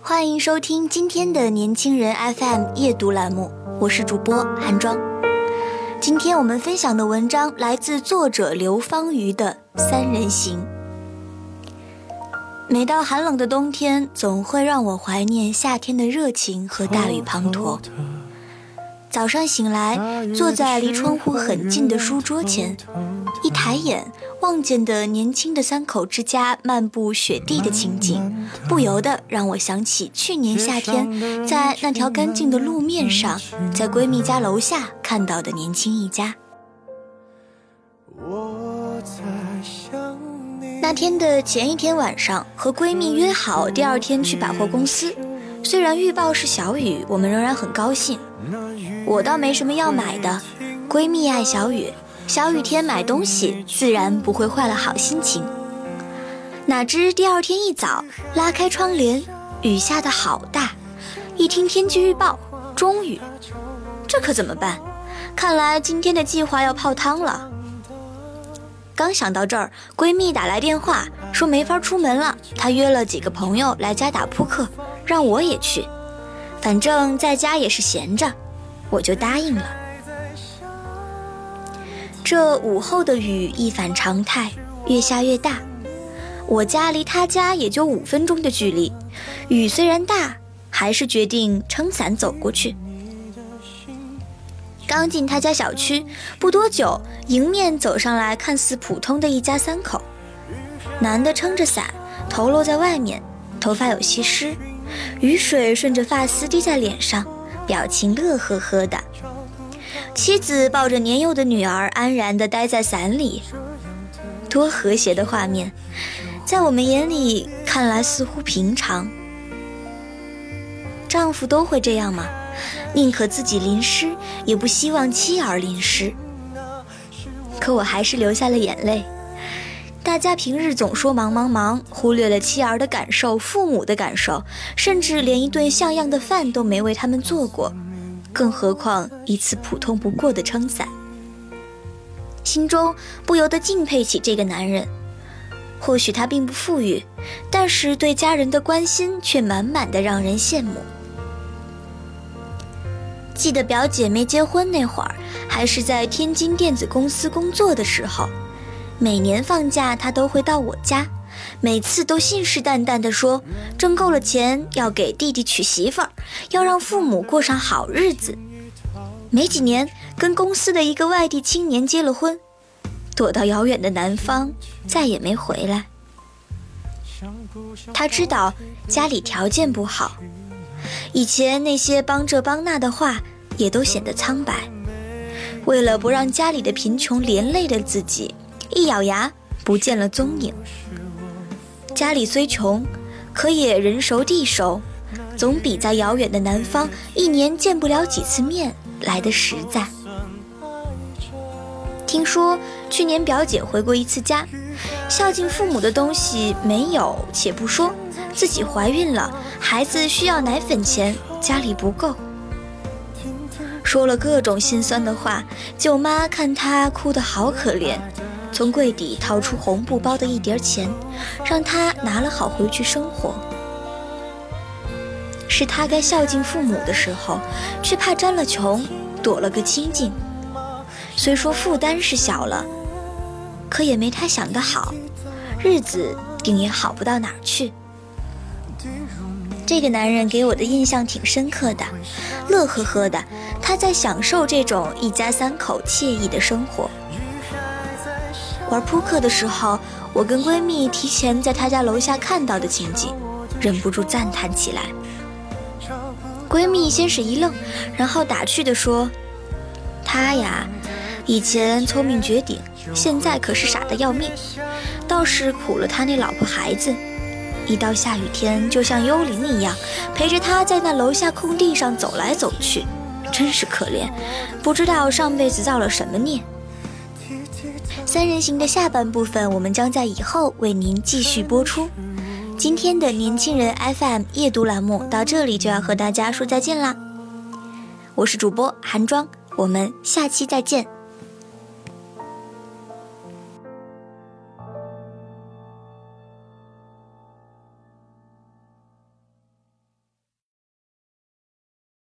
欢迎收听今天的年轻人 FM 夜读栏目，我是主播韩庄。今天我们分享的文章来自作者刘芳瑜的《三人行》。每到寒冷的冬天，总会让我怀念夏天的热情和大雨滂沱。早上醒来，坐在离窗户很近的书桌前，一抬眼望见的年轻的三口之家漫步雪地的情景，不由得让我想起去年夏天在那条干净的路面上，在闺蜜家楼下看到的年轻一家。那天的前一天晚上，和闺蜜约好第二天去百货公司，虽然预报是小雨，我们仍然很高兴。我倒没什么要买的，闺蜜爱小雨，小雨天买东西自然不会坏了好心情。哪知第二天一早拉开窗帘，雨下的好大，一听天气预报，中雨，这可怎么办？看来今天的计划要泡汤了。刚想到这儿，闺蜜打来电话说没法出门了，她约了几个朋友来家打扑克，让我也去，反正在家也是闲着。我就答应了。这午后的雨一反常态，越下越大。我家离他家也就五分钟的距离，雨虽然大，还是决定撑伞走过去。刚进他家小区不多久，迎面走上来看似普通的一家三口。男的撑着伞，头露在外面，头发有些湿，雨水顺着发丝滴在脸上。表情乐呵呵的，妻子抱着年幼的女儿，安然地待在伞里，多和谐的画面，在我们眼里看来似乎平常。丈夫都会这样吗？宁可自己淋湿，也不希望妻儿淋湿。可我还是流下了眼泪。大家平日总说忙忙忙，忽略了妻儿的感受、父母的感受，甚至连一顿像样的饭都没为他们做过，更何况一次普通不过的撑伞。心中不由得敬佩起这个男人。或许他并不富裕，但是对家人的关心却满满的让人羡慕。记得表姐没结婚那会儿，还是在天津电子公司工作的时候。每年放假，他都会到我家，每次都信誓旦旦地说，挣够了钱要给弟弟娶媳妇儿，要让父母过上好日子。没几年，跟公司的一个外地青年结了婚，躲到遥远的南方，再也没回来。他知道家里条件不好，以前那些帮这帮那的话，也都显得苍白。为了不让家里的贫穷连累了自己。一咬牙，不见了踪影。家里虽穷，可也人熟地熟，总比在遥远的南方一年见不了几次面来的实在。听说去年表姐回过一次家，孝敬父母的东西没有，且不说，自己怀孕了，孩子需要奶粉钱，家里不够，说了各种心酸的话。舅妈看她哭得好可怜。从柜底掏出红布包的一叠钱，让他拿了好回去生活。是他该孝敬父母的时候，却怕沾了穷，躲了个清净。虽说负担是小了，可也没他想的好，日子定也好不到哪儿去。这个男人给我的印象挺深刻的，乐呵呵的，他在享受这种一家三口惬意的生活。玩扑克的时候，我跟闺蜜提前在她家楼下看到的情景，忍不住赞叹起来。闺蜜先是一愣，然后打趣地说：“他呀，以前聪明绝顶，现在可是傻得要命，倒是苦了他那老婆孩子。一到下雨天，就像幽灵一样，陪着他在那楼下空地上走来走去，真是可怜，不知道上辈子造了什么孽。”三人行的下半部分，我们将在以后为您继续播出。今天的年轻人 FM 夜读栏目到这里就要和大家说再见啦，我是主播韩庄，我们下期再见。